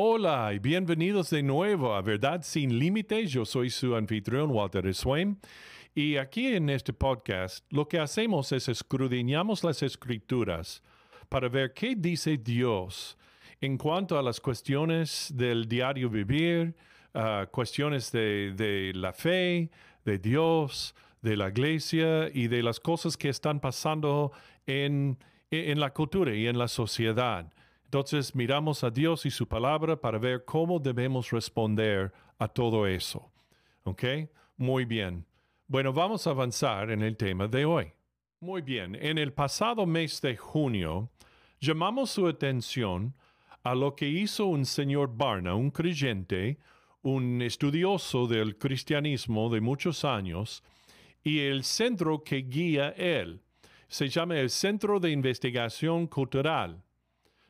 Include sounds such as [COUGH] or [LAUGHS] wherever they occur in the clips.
Hola y bienvenidos de nuevo a Verdad sin Límites. Yo soy su anfitrión Walter Swain. Y aquí en este podcast lo que hacemos es escudriñamos las escrituras para ver qué dice Dios en cuanto a las cuestiones del diario vivir, uh, cuestiones de, la fe, de Dios, de la iglesia y de las cosas que están pasando en la cultura y en la sociedad. Entonces miramos a Dios y su palabra para ver cómo debemos responder a todo eso. ¿Ok? Muy bien. Bueno, vamos a avanzar en el tema de hoy. Muy bien, en el pasado mes de junio, llamamos su atención a lo que hizo un señor Barna, un creyente, un estudioso del cristianismo de muchos años, y el centro que guía él. Se llama el Centro de Investigación Cultural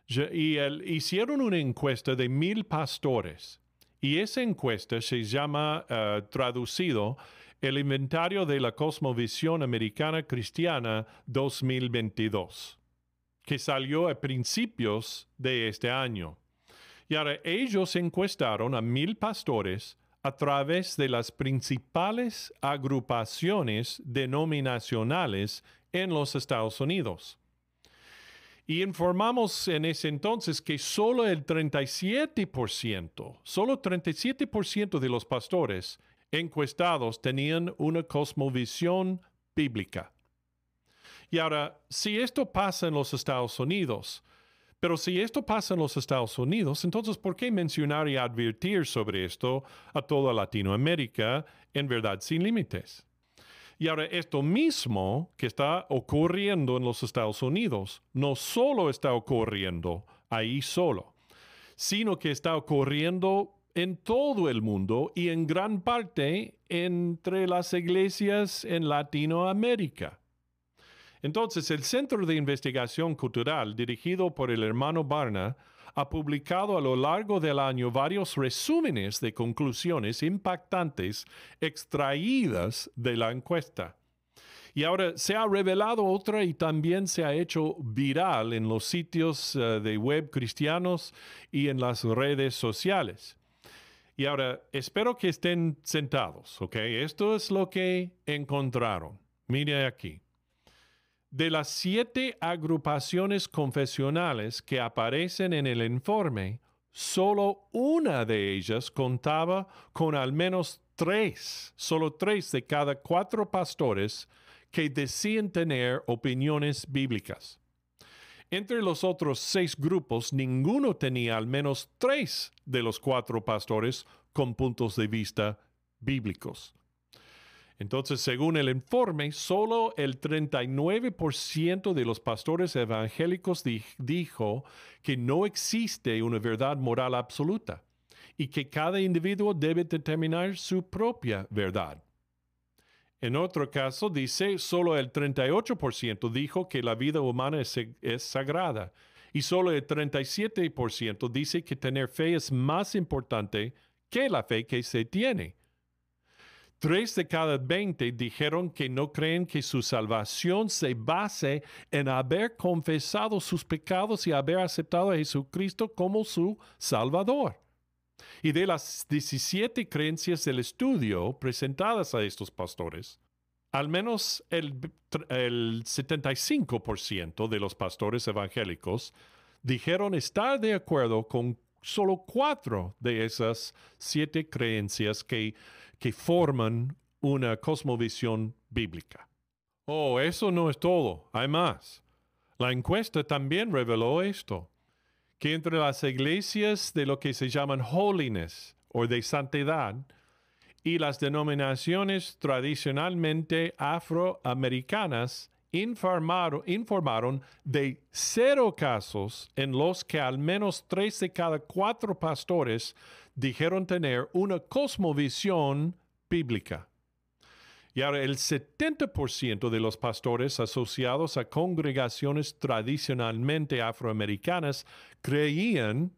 y hicieron una encuesta de mil pastores. Y esa encuesta se llama, eh, traducido, el inventario de la cosmovisión americana cristiana 2022, que salió a principios de este año. Y ahora ellos encuestaron a mil pastores a través de las principales agrupaciones denominacionales en los Estados Unidos. Y informamos en ese entonces que solo el 37%, solo 37% de los pastores encuestados tenían una cosmovisión bíblica. Y ahora, si esto pasa en los Estados Unidos, pero si esto pasa en los Estados Unidos, entonces ¿por qué mencionar y advertir sobre esto a toda Latinoamérica en verdad sin límites? Y ahora esto mismo que está ocurriendo en los Estados Unidos, no solo está ocurriendo ahí solo, sino que está ocurriendo en todo el mundo y en gran parte entre las iglesias en Latinoamérica. Entonces, el Centro de Investigación Cultural, dirigido por el hermano Barna, ha publicado a lo largo del año varios resúmenes de conclusiones impactantes extraídas de la encuesta. Y ahora se ha revelado otra y también se ha hecho viral en los sitios eh, de web cristianos y en las redes sociales. Y ahora espero que estén sentados, ¿ok? Esto es lo que encontraron. Mire aquí. De las siete agrupaciones confesionales que aparecen en el informe, solo una de ellas contaba con al menos tres, solo tres de cada cuatro pastores que decían tener opiniones bíblicas. Entre los otros seis grupos, ninguno tenía al menos tres de los cuatro pastores con puntos de vista bíblicos. Entonces, según el informe, solo el 39% de los pastores evangélicos dijo que no existe una verdad moral absoluta y que cada individuo debe determinar su propia verdad. En otro caso, dice, solo el 38% dijo que la vida humana es, es sagrada y solo el 37% dice que tener fe es más importante que la fe que se tiene. Tres de cada veinte dijeron que no creen que su salvación se base en haber confesado sus pecados y haber aceptado a Jesucristo como su Salvador. Y de las 17 creencias del estudio presentadas a estos pastores, al menos el, el 75% de los pastores evangélicos dijeron estar de acuerdo con solo cuatro de esas siete creencias que, que forman una cosmovisión bíblica. Oh, eso no es todo, hay más. La encuesta también reveló esto, que entre las iglesias de lo que se llaman holiness o de santidad y las denominaciones tradicionalmente afroamericanas informaron, de cero casos en los que al menos tres de cada cuatro pastores dijeron tener una cosmovisión bíblica. Y ahora el 70% de los pastores asociados a congregaciones tradicionalmente afroamericanas creían,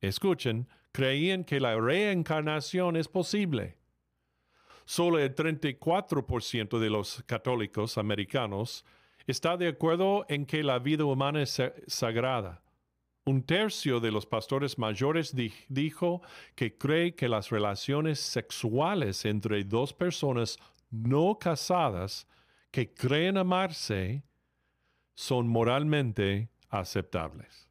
escuchen, creían que la reencarnación es posible. Solo el 34% de los católicos americanos está de acuerdo en que la vida humana es sagrada. Un tercio de los pastores mayores dijo que cree que las relaciones sexuales entre dos personas no casadas que creen amarse son moralmente aceptables.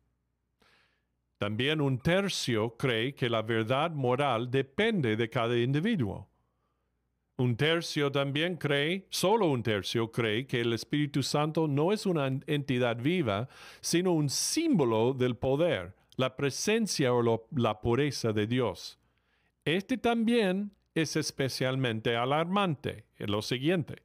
También un tercio cree que la verdad moral depende de cada individuo. Un tercio también cree, solo un tercio cree que el Espíritu Santo no es una entidad viva, sino un símbolo del poder, la presencia o la pureza de Dios. Este también es especialmente alarmante en lo siguiente.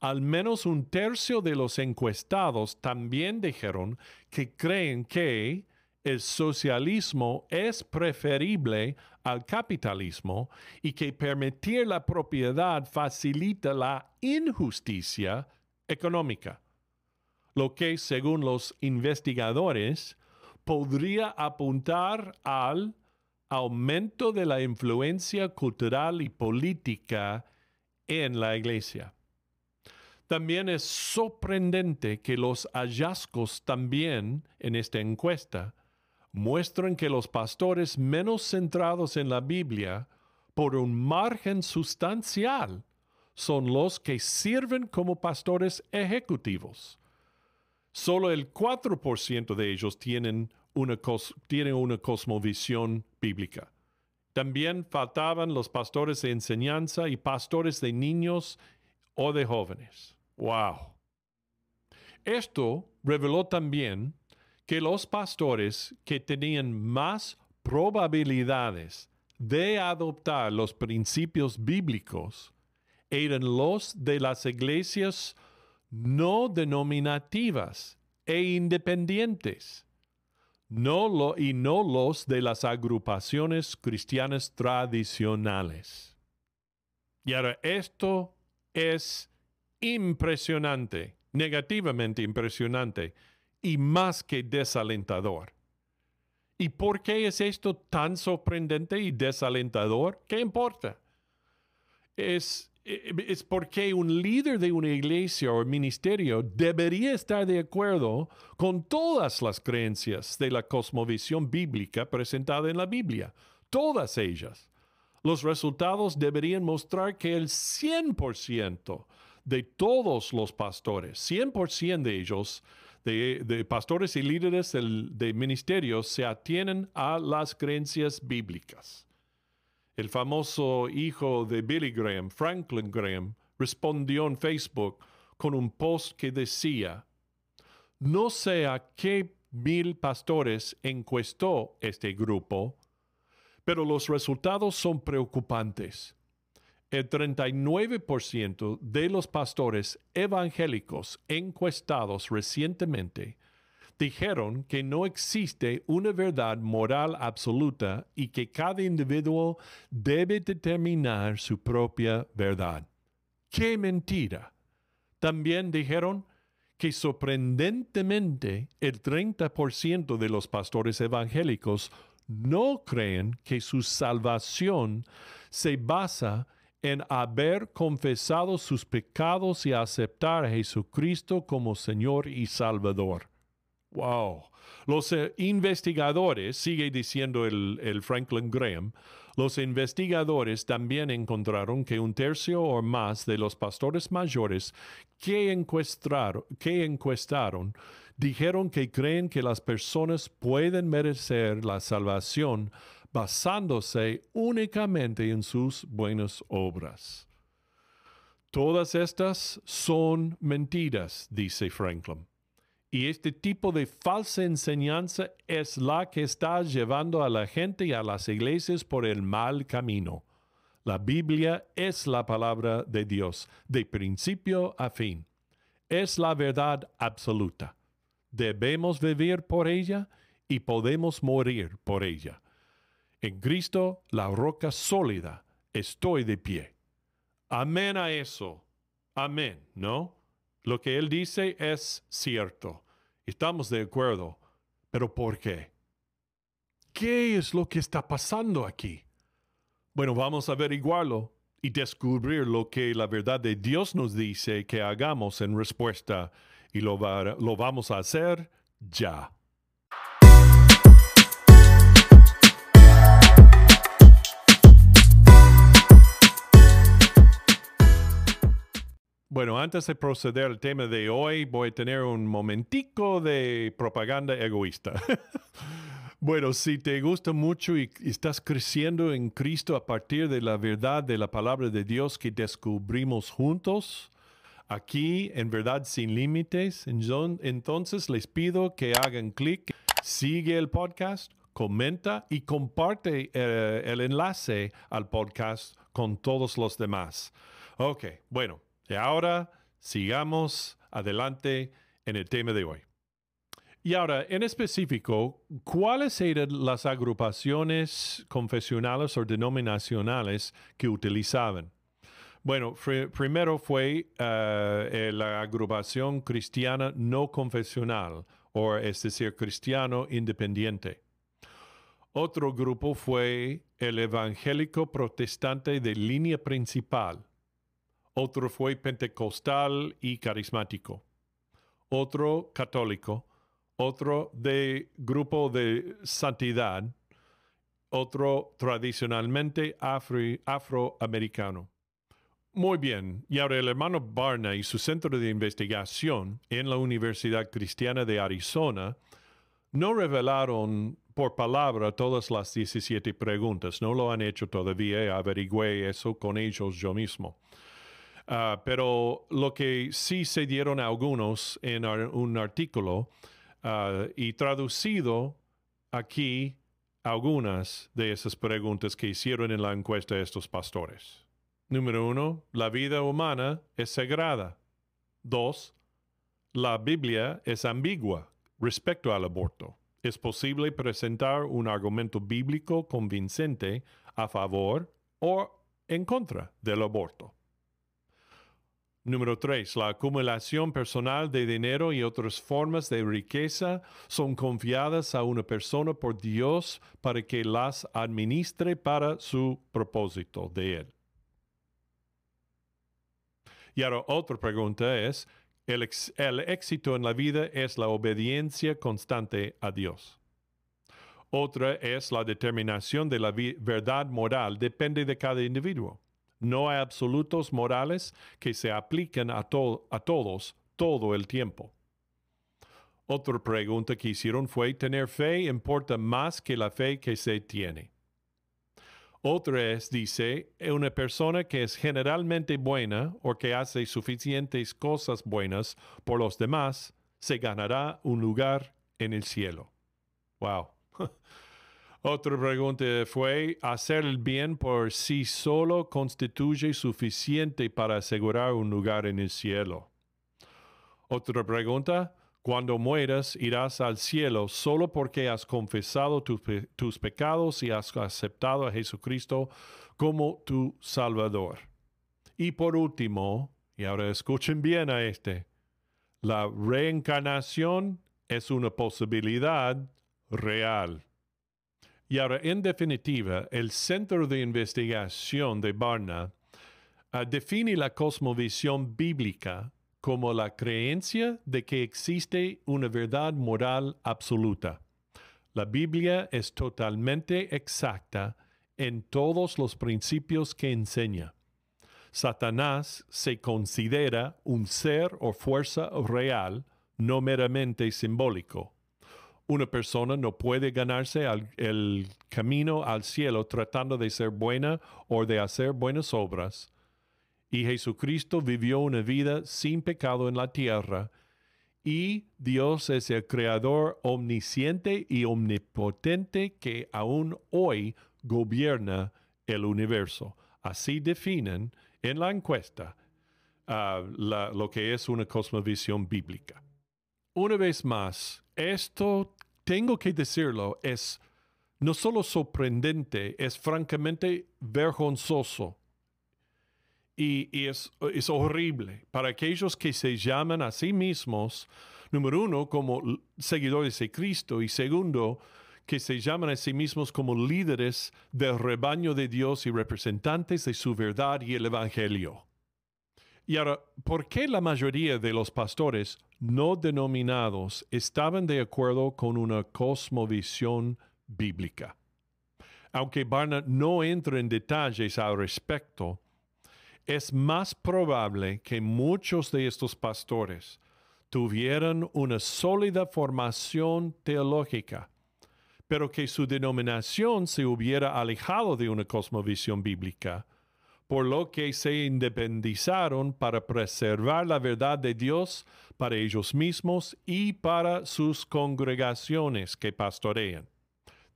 Al menos un tercio de los encuestados también dijeron que creen que el socialismo es preferible al capitalismo y que permitir la propiedad facilita la injusticia económica, lo que, según los investigadores, podría apuntar al aumento de la influencia cultural y política en la iglesia. También es sorprendente que los hallazgos también en esta encuesta muestran que los pastores menos centrados en la Biblia, por un margen sustancial, son los que sirven como pastores ejecutivos. Solo el 4% de ellos tienen una, tienen una cosmovisión bíblica. También faltaban los pastores de enseñanza y pastores de niños o de jóvenes. ¡Wow! Esto reveló también que los pastores que tenían más probabilidades de adoptar los principios bíblicos eran los de las iglesias no denominativas e independientes, y no los de las agrupaciones cristianas tradicionales. Y ahora esto es impresionante, negativamente impresionante, y más que desalentador. ¿Y por qué es esto tan sorprendente y desalentador? ¿Qué importa? Es, eh, es porque un líder de una iglesia o ministerio debería estar de acuerdo con todas las creencias de la cosmovisión bíblica presentada en la Biblia, todas ellas. Los resultados deberían mostrar que el 100% de todos los pastores, 100% de ellos, de, pastores y líderes de ministerios se atienen a las creencias bíblicas. El famoso hijo de Billy Graham, Franklin Graham, respondió en Facebook con un post que decía, no sé a qué mil pastores encuestó este grupo, pero los resultados son preocupantes el 39% de los pastores evangélicos encuestados recientemente dijeron que no existe una verdad moral absoluta y que cada individuo debe determinar su propia verdad. ¡Qué mentira! También dijeron que sorprendentemente el 30% de los pastores evangélicos no creen que su salvación se basa en haber confesado sus pecados y aceptar a Jesucristo como Señor y Salvador. Wow. Los eh, investigadores, sigue diciendo el, el, Franklin Graham, los investigadores también encontraron que un tercio o más de los pastores mayores que encuestaron, que encuestaron dijeron que creen que las personas pueden merecer la salvación basándose únicamente en sus buenas obras. Todas estas son mentiras, dice Franklin. Y este tipo de falsa enseñanza es la que está llevando a la gente y a las iglesias por el mal camino. La Biblia es la palabra de Dios, de principio a fin. Es la verdad absoluta. Debemos vivir por ella y podemos morir por ella. En Cristo, la roca sólida, estoy de pie. Amén a eso. Amén, ¿no? Lo que Él dice es cierto. Estamos de acuerdo. Pero ¿por qué? ¿Qué es lo que está pasando aquí? Bueno, vamos a averiguarlo y descubrir lo que la verdad de Dios nos dice que hagamos en respuesta y lo, lo vamos a hacer ya. Bueno, antes de proceder al tema de hoy, voy a tener un momentico de propaganda egoísta. [LAUGHS] bueno, si te gusta mucho y estás creciendo en Cristo a partir de la verdad de la palabra de Dios que descubrimos juntos, aquí en Verdad Sin Límites, entonces les pido que hagan clic, sigue el podcast, comenta y comparte eh, el enlace al podcast con todos los demás. Ok, bueno, y ahora sigamos adelante en el tema de hoy. Y ahora, en específico, ¿cuáles eran las agrupaciones confesionales o denominacionales que utilizaban? Bueno, primero fue eh, la agrupación cristiana no confesional, o es decir, cristiano independiente. Otro grupo fue el evangélico protestante de línea principal, otro fue pentecostal y carismático, otro católico, otro de grupo de santidad, otro tradicionalmente afroamericano. Muy bien, y ahora el hermano Barna y su centro de investigación en la Universidad Cristiana de Arizona no revelaron por palabra todas las 17 preguntas, no lo han hecho todavía, averigüé eso con ellos yo mismo. Ah, pero lo que sí se dieron algunos en un artículo ah, y traducido aquí algunas de esas preguntas que hicieron en la encuesta estos pastores. Número uno, la vida humana es sagrada. Dos, la Biblia es ambigua respecto al aborto. Es posible presentar un argumento bíblico convincente a favor o en contra del aborto. Número 3. La acumulación personal de dinero y otras formas de riqueza son confiadas a una persona por Dios para que las administre para su propósito de Él. Y ahora otra pregunta es, ¿el, el éxito en la vida es la obediencia constante a Dios? Otra es la determinación de la verdad moral, depende de cada individuo. No hay absolutos morales que se apliquen a, a todos todo el tiempo. Otra pregunta que hicieron fue, ¿tener fe importa más que la fe que se tiene? Otra es, dice, una persona que es generalmente buena o que hace suficientes cosas buenas por los demás, se ganará un lugar en el cielo. Wow. [LAUGHS] Otra pregunta fue, ¿hacer el bien por sí solo constituye suficiente para asegurar un lugar en el cielo? Otra pregunta, cuando mueras irás al cielo solo porque has confesado tus pecados y has aceptado a Jesucristo como tu Salvador. Y por último, y ahora escuchen bien a este, la reencarnación es una posibilidad real. Y ahora, en definitiva, el Centro de Investigación de Barna ah, define la cosmovisión bíblica como la creencia de que existe una verdad moral absoluta. La Biblia es totalmente exacta en todos los principios que enseña. Satanás se considera un ser o fuerza real, no meramente simbólico una persona no puede ganarse el camino al cielo tratando de ser buena o de hacer buenas obras. Y Jesucristo vivió una vida sin pecado en la tierra. Y Dios es el creador omnisciente y omnipotente que aún hoy gobierna el universo. Así definen en la encuesta ah, lo que es una cosmovisión bíblica. Una vez más, esto tengo que decirlo, es no solo sorprendente, es francamente vergonzoso. Y, es, es, horrible para aquellos que se llaman a sí mismos, número uno, como seguidores de Cristo y segundo, que se llaman a sí mismos como líderes del rebaño de Dios y representantes de su verdad y el Evangelio. Y ahora, ¿por qué la mayoría de los pastores no denominados estaban de acuerdo con una cosmovisión bíblica? Aunque Barna no entra en detalles al respecto, es más probable que muchos de estos pastores tuvieran una sólida formación teológica, pero que su denominación se hubiera alejado de una cosmovisión bíblica, por lo que se independizaron para preservar la verdad de Dios para ellos mismos y para sus congregaciones que pastorean.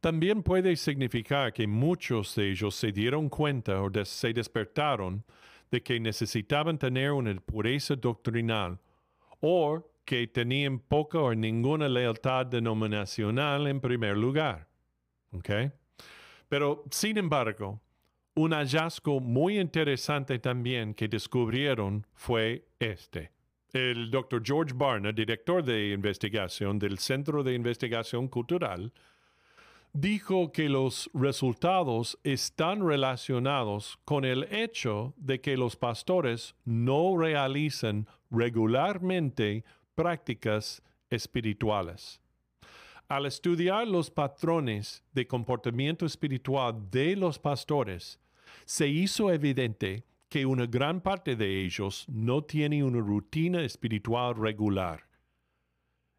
También puede significar que muchos de ellos se dieron cuenta o se despertaron de que necesitaban tener una pureza doctrinal o que tenían poca o ninguna lealtad denominacional en primer lugar. Pero, sin embargo, un hallazgo muy interesante también que descubrieron fue este. El doctor George Barna, director de investigación del Centro de Investigación Cultural, dijo que los resultados están relacionados con el hecho de que los pastores no realizan regularmente prácticas espirituales. Al estudiar los patrones de comportamiento espiritual de los pastores, se hizo evidente que una gran parte de ellos no tiene una rutina espiritual regular.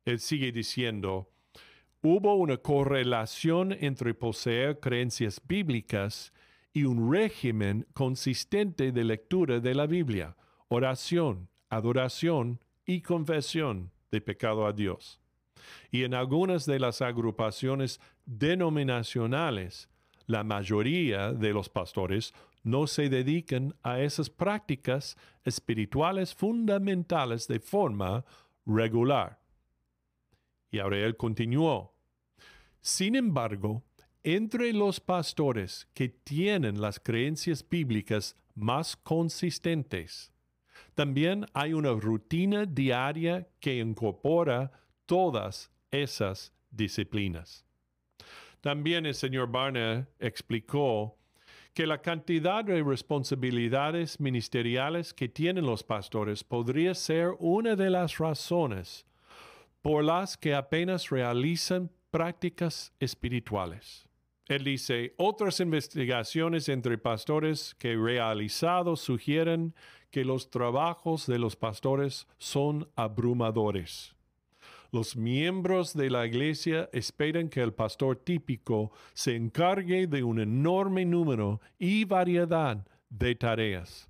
Él sigue diciendo, hubo una correlación entre poseer creencias bíblicas y un régimen consistente de lectura de la Biblia, oración, adoración y confesión de pecado a Dios. Y en algunas de las agrupaciones denominacionales, la mayoría de los pastores no se dedican a esas prácticas espirituales fundamentales de forma regular. Y ahora continuó, sin embargo, entre los pastores que tienen las creencias bíblicas más consistentes, también hay una rutina diaria que incorpora todas esas disciplinas. También el señor Barner explicó que la cantidad de responsabilidades ministeriales que tienen los pastores podría ser una de las razones por las que apenas realizan prácticas espirituales. Él dice, otras investigaciones entre pastores que he realizado sugieren que los trabajos de los pastores son abrumadores. Los miembros de la iglesia esperan que el pastor típico se encargue de un enorme número y variedad de tareas.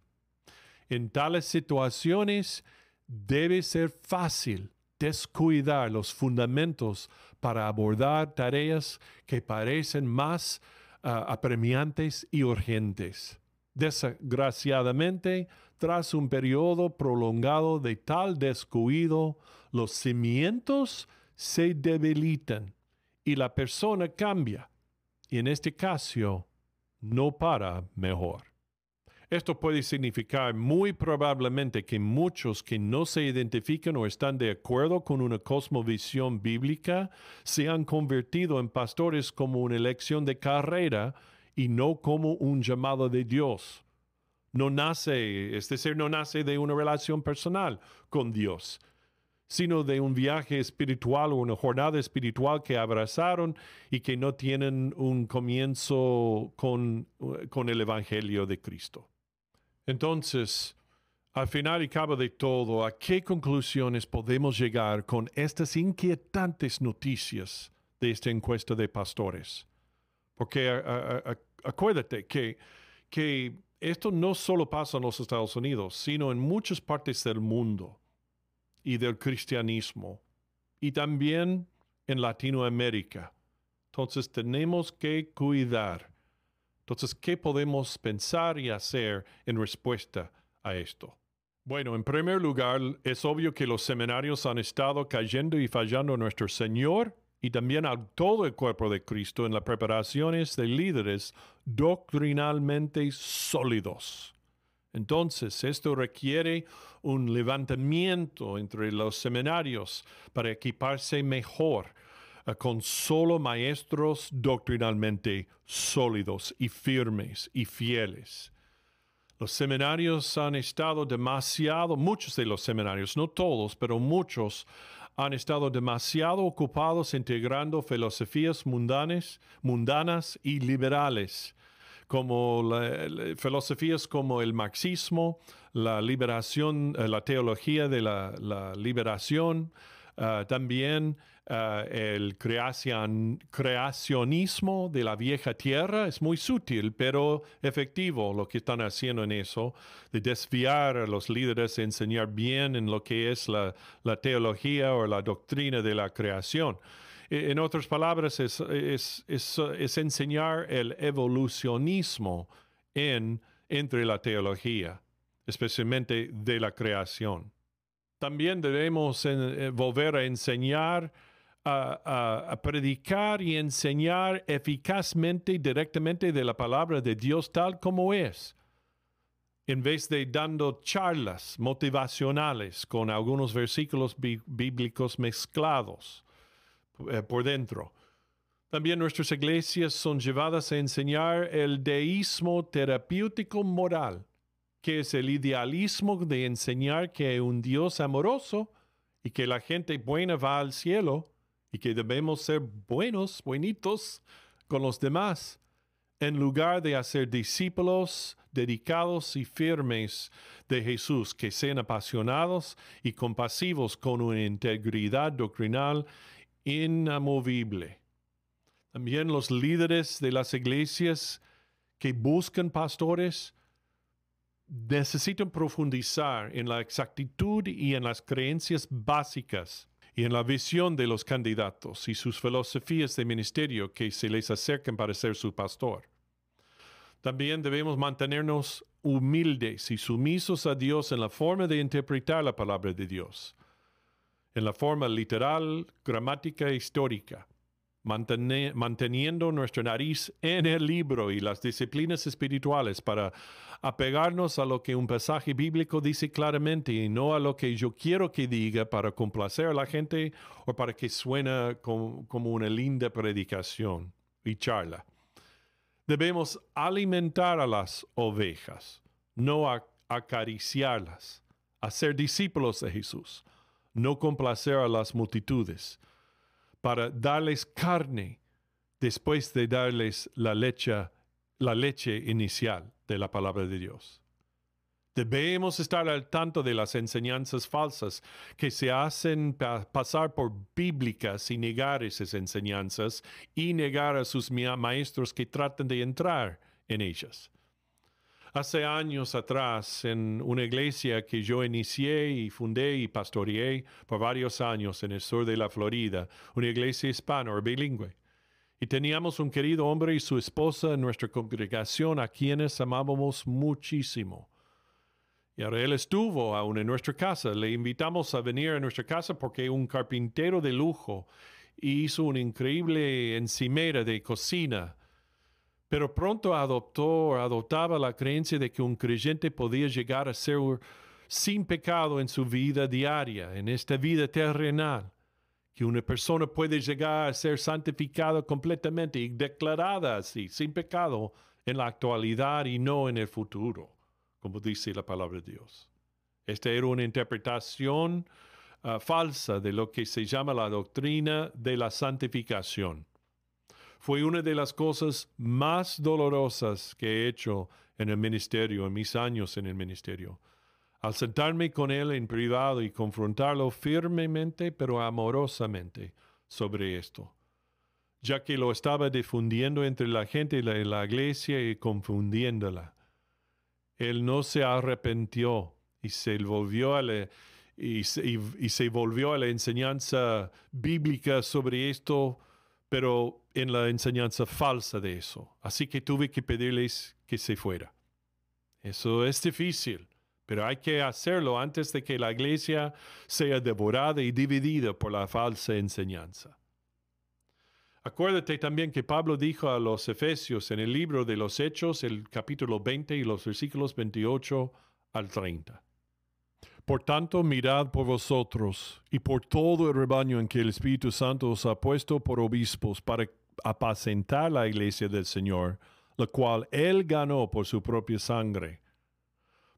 En tales situaciones debe ser fácil descuidar los fundamentos para abordar tareas que parecen más ah, apremiantes y urgentes. Desgraciadamente, tras un periodo prolongado de tal descuido, los cimientos se debilitan y la persona cambia. Y en este caso, no para mejor. Esto puede significar muy probablemente que muchos que no se identifican o están de acuerdo con una cosmovisión bíblica se han convertido en pastores como una elección de carrera y no como un llamado de Dios. No nace, es decir, no nace de una relación personal con Dios, sino de un viaje espiritual o una jornada espiritual que abrazaron y que no tienen un comienzo con, con el Evangelio de Cristo. Entonces, al final y cabo de todo, ¿a qué conclusiones podemos llegar con estas inquietantes noticias de esta encuesta de pastores? Porque acuérdate que, que esto no solo pasa en los Estados Unidos, sino en muchas partes del mundo y del cristianismo, y también en Latinoamérica. Entonces tenemos que cuidar entonces, ¿qué podemos pensar y hacer en respuesta a esto? Bueno, en primer lugar, es obvio que los seminarios han estado cayendo y fallando a nuestro Señor y también a todo el cuerpo de Cristo en las preparaciones de líderes doctrinalmente sólidos. Entonces, esto requiere un levantamiento entre los seminarios para equiparse mejor con solo maestros doctrinalmente sólidos y firmes y fieles. Los seminarios han estado demasiado, muchos de los seminarios, no todos, pero muchos, han estado demasiado ocupados integrando filosofías mundanas, mundanas y liberales como filosofías como el marxismo, la liberación, la teología de la, liberación, también el creacionismo de la vieja tierra es muy sutil, pero efectivo lo que están haciendo en eso, de desviar a los líderes, enseñar bien en lo que es la, teología o la doctrina de la creación. E, en otras palabras, es, es, enseñar el evolucionismo en, entre la teología, especialmente de la creación. También debemos eh, volver a enseñar a, predicar y enseñar eficazmente, directamente de la palabra de Dios tal como es, en vez de dando charlas motivacionales con algunos versículos bíblicos mezclados eh, por dentro. También nuestras iglesias son llevadas a enseñar el deísmo terapéutico moral, que es el idealismo de enseñar que hay un Dios amoroso y que la gente buena va al cielo y que debemos ser buenos, buenitos con los demás, en lugar de hacer discípulos dedicados y firmes de Jesús, que sean apasionados y compasivos con una integridad doctrinal inamovible. También los líderes de las iglesias que buscan pastores necesitan profundizar en la exactitud y en las creencias básicas y en la visión de los candidatos y sus filosofías de ministerio que se les acerquen para ser su pastor. También debemos mantenernos humildes y sumisos a Dios en la forma de interpretar la palabra de Dios, en la forma literal, gramática e histórica manteniendo nuestra nariz en el libro y las disciplinas espirituales para apegarnos a lo que un pasaje bíblico dice claramente y no a lo que yo quiero que diga para complacer a la gente o para que suene como, una linda predicación y charla. Debemos alimentar a las ovejas, no acariciarlas, hacer discípulos de Jesús, no complacer a las multitudes para darles carne después de darles la leche, la leche inicial de la palabra de Dios. Debemos estar al tanto de las enseñanzas falsas que se hacen pasar por bíblicas y negar esas enseñanzas y negar a sus maestros que tratan de entrar en ellas. Hace años atrás, en una iglesia que yo inicié y fundé y pastoreé por varios años en el sur de la Florida, una iglesia hispana o bilingüe. Y teníamos un querido hombre y su esposa en nuestra congregación a quienes amábamos muchísimo. Y ahora él estuvo aún en nuestra casa. Le invitamos a venir a nuestra casa porque un carpintero de lujo hizo una increíble encimera de cocina pero pronto adoptó adoptaba la creencia de que un creyente podía llegar a ser sin pecado en su vida diaria, en esta vida terrenal, que una persona puede llegar a ser santificada completamente y declarada así, sin pecado, en la actualidad y no en el futuro, como dice la palabra de Dios. Esta era una interpretación ah, falsa de lo que se llama la doctrina de la santificación fue una de las cosas más dolorosas que he hecho en el ministerio, en mis años en el ministerio. Al sentarme con él en privado y confrontarlo firmemente pero amorosamente sobre esto, ya que lo estaba difundiendo entre la gente de la iglesia y confundiéndola. Él no se arrepintió y se volvió a la, y se volvió a la enseñanza bíblica sobre esto pero en la enseñanza falsa de eso. Así que tuve que pedirles que se fuera. Eso es difícil, pero hay que hacerlo antes de que la iglesia sea devorada y dividida por la falsa enseñanza. Acuérdate también que Pablo dijo a los Efesios en el libro de los Hechos, el capítulo 20 y los versículos 28 al 30. Por tanto, mirad por vosotros y por todo el rebaño en que el Espíritu Santo os ha puesto por obispos para apacentar la iglesia del Señor, la cual Él ganó por su propia sangre.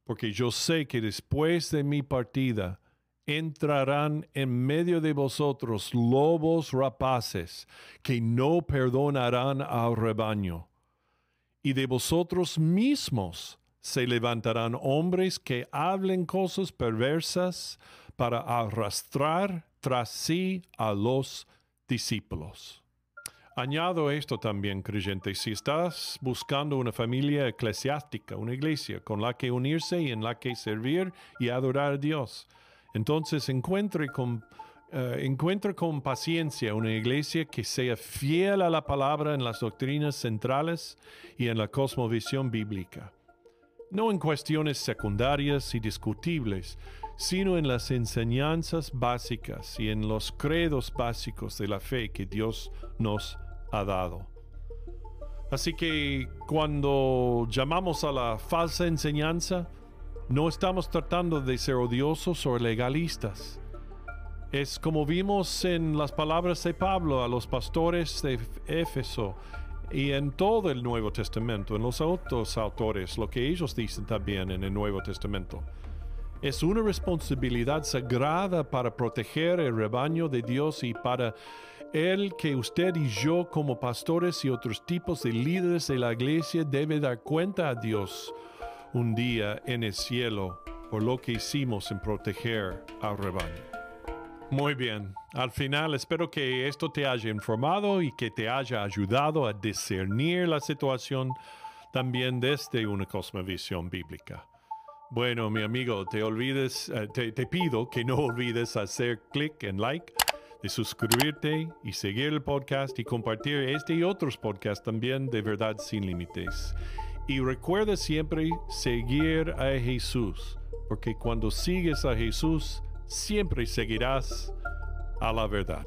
Porque yo sé que después de mi partida entrarán en medio de vosotros lobos rapaces que no perdonarán al rebaño y de vosotros mismos se levantarán hombres que hablen cosas perversas para arrastrar tras sí a los discípulos. Añado esto también, creyente, si estás buscando una familia eclesiástica, una iglesia con la que unirse y en la que servir y adorar a Dios, entonces encuentre con, eh, con paciencia una iglesia que sea fiel a la palabra en las doctrinas centrales y en la cosmovisión bíblica. No en cuestiones secundarias y discutibles, sino en las enseñanzas básicas y en los credos básicos de la fe que Dios nos dado. Así que cuando llamamos a la falsa enseñanza, no estamos tratando de ser odiosos o legalistas. Es como vimos en las palabras de Pablo a los pastores de Éfeso y en todo el Nuevo Testamento, en los otros autores, lo que ellos dicen también en el Nuevo Testamento. Es una responsabilidad sagrada para proteger el rebaño de Dios y para el que usted y yo como pastores y otros tipos de líderes de la iglesia debe dar cuenta a Dios un día en el cielo por lo que hicimos en proteger al rebaño. Muy bien, al final espero que esto te haya informado y que te haya ayudado a discernir la situación también desde una cosmovisión bíblica. Bueno, mi amigo, te olvides, eh, te, te, pido que no [LAUGHS] olvides hacer clic en like, de suscribirte y seguir el podcast y compartir este y otros podcasts también de Verdad Sin Límites. Y recuerda siempre seguir a Jesús, porque cuando sigues a Jesús, siempre seguirás a la verdad.